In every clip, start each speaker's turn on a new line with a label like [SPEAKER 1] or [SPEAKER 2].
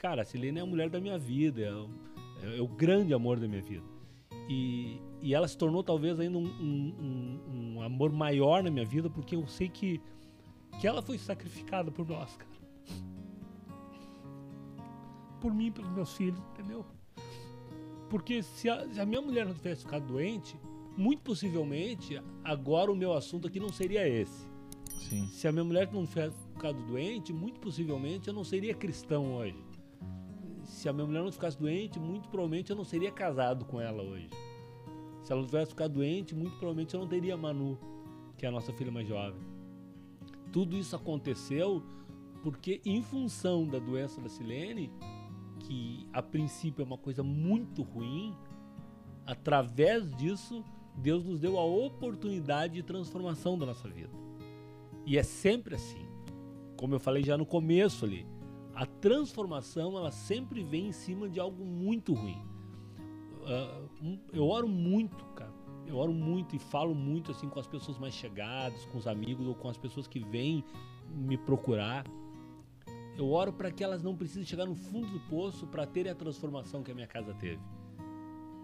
[SPEAKER 1] cara, a Silene é a mulher da minha vida, é o, é o grande amor da minha vida. E, e ela se tornou talvez ainda um, um, um, amor maior na minha vida, porque eu sei que, que ela foi sacrificada por nós, cara. Por mim, pelos meus filhos, entendeu? Porque se a, se a minha mulher não tivesse ficado doente, muito possivelmente, agora o meu assunto aqui não seria esse.
[SPEAKER 2] Sim.
[SPEAKER 1] Se a minha mulher não tivesse ficado doente, muito possivelmente eu não seria cristão hoje. Se a minha mulher não ficasse doente, muito provavelmente eu não seria casado com ela hoje. Se ela não tivesse ficado doente, muito provavelmente eu não teria Manu, que é a nossa filha mais jovem. Tudo isso aconteceu porque, em função da doença da Silene, que a princípio é uma coisa muito ruim, através disso, Deus nos deu a oportunidade de transformação da nossa vida. E é sempre assim. Como eu falei já no começo ali, a transformação ela sempre vem em cima de algo muito ruim. Uh, eu oro muito, cara. Eu oro muito e falo muito assim com as pessoas mais chegadas, com os amigos ou com as pessoas que vêm me procurar. Eu oro para que elas não precisem chegar no fundo do poço para terem a transformação que a minha casa teve.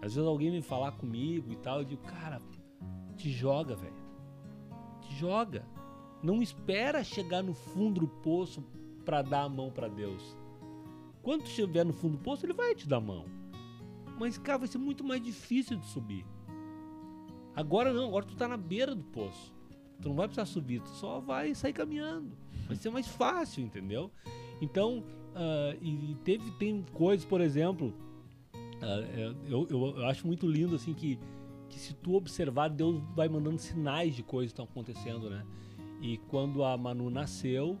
[SPEAKER 1] Às vezes alguém vem falar comigo e tal, eu digo, cara, te joga, velho. Te joga. Não espera chegar no fundo do poço para dar a mão para Deus. Quando estiver no fundo do poço, ele vai te dar a mão. Mas, cara, vai ser muito mais difícil de subir. Agora não, agora tu tá na beira do poço. Tu não vai precisar subir, tu só vai sair caminhando. Vai ser mais fácil, entendeu? Então, uh, e teve, tem coisas, por exemplo, uh, eu, eu, eu, acho muito lindo assim que, que se tu observar, Deus vai mandando sinais de coisas que estão acontecendo, né? E quando a Manu nasceu,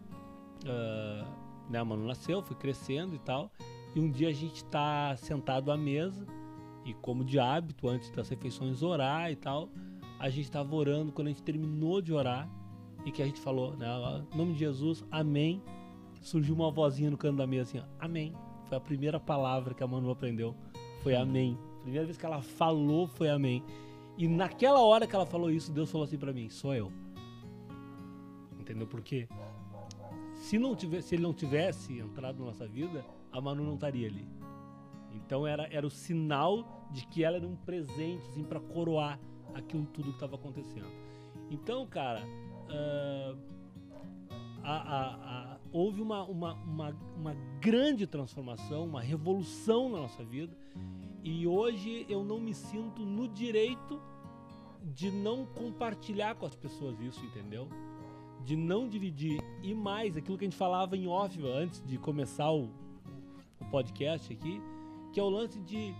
[SPEAKER 1] uh, né, a Manu nasceu, foi crescendo e tal, e um dia a gente está sentado à mesa, e como de hábito, antes das refeições, orar e tal, a gente estava orando, quando a gente terminou de orar, e que a gente falou, né, em nome de Jesus, amém, surgiu uma vozinha no canto da mesa assim, ó, amém. Foi a primeira palavra que a Manu aprendeu, foi amém. Primeira vez que ela falou foi amém. E naquela hora que ela falou isso, Deus falou assim para mim, sou eu. Entendeu por quê? Se, não tivesse, se ele não tivesse entrado na nossa vida, a Manu não estaria ali. Então era, era o sinal de que ela era um presente assim, para coroar aquilo tudo que estava acontecendo. Então, cara, uh, a, a, a, houve uma, uma, uma, uma grande transformação, uma revolução na nossa vida. E hoje eu não me sinto no direito de não compartilhar com as pessoas isso, entendeu? De não dividir. E mais, aquilo que a gente falava em off antes de começar o, o podcast aqui, que é o lance de.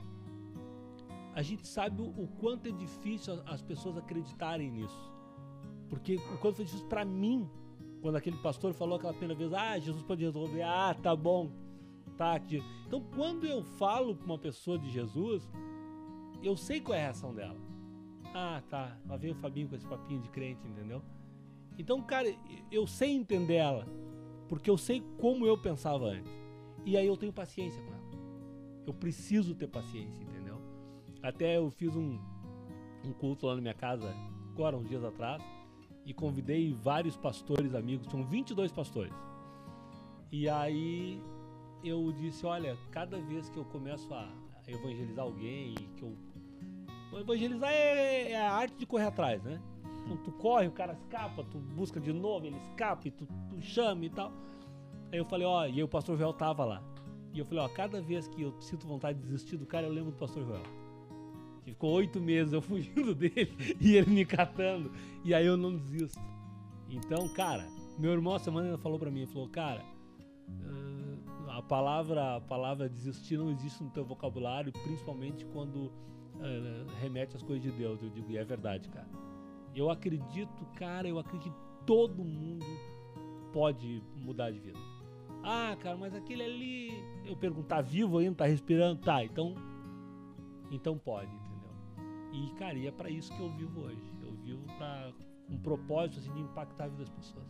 [SPEAKER 1] A gente sabe o, o quanto é difícil as pessoas acreditarem nisso. Porque o quanto foi difícil para mim, quando aquele pastor falou aquela primeira vez, ah, Jesus pode resolver, ah, tá bom, tá. Então, quando eu falo com uma pessoa de Jesus, eu sei qual é a reação dela. Ah, tá, lá vem o Fabinho com esse papinho de crente, entendeu? Então, cara, eu sei entender ela, porque eu sei como eu pensava antes. E aí eu tenho paciência com ela. Eu preciso ter paciência, entendeu? Até eu fiz um, um culto lá na minha casa, agora, uns dias atrás, e convidei vários pastores amigos, tinham 22 pastores. E aí eu disse, olha, cada vez que eu começo a evangelizar alguém, que eu evangelizar é, é, a arte de correr atrás, né? Então tu corre, o cara escapa, tu busca de novo, ele escapa, e tu, tu chama e tal. Aí eu falei, ó, e aí o pastor Joel tava lá. E eu falei, ó, cada vez que eu sinto vontade de desistir do cara, eu lembro do pastor Joel. Que ficou oito meses eu fugindo dele e ele me catando. E aí eu não desisto. Então, cara, meu irmão a semana falou para mim, ele falou, cara, a palavra, a palavra desistir não existe no teu vocabulário, principalmente quando remete às coisas de Deus. Eu digo, e é verdade, cara. Eu acredito, cara, eu acredito que todo mundo pode mudar de vida. Ah, cara, mas aquele ali. Eu pergunto, tá vivo ainda? Tá respirando? Tá, então. Então pode, entendeu? E, cara, e é pra isso que eu vivo hoje. Eu vivo pra um propósito assim, de impactar a vida das pessoas.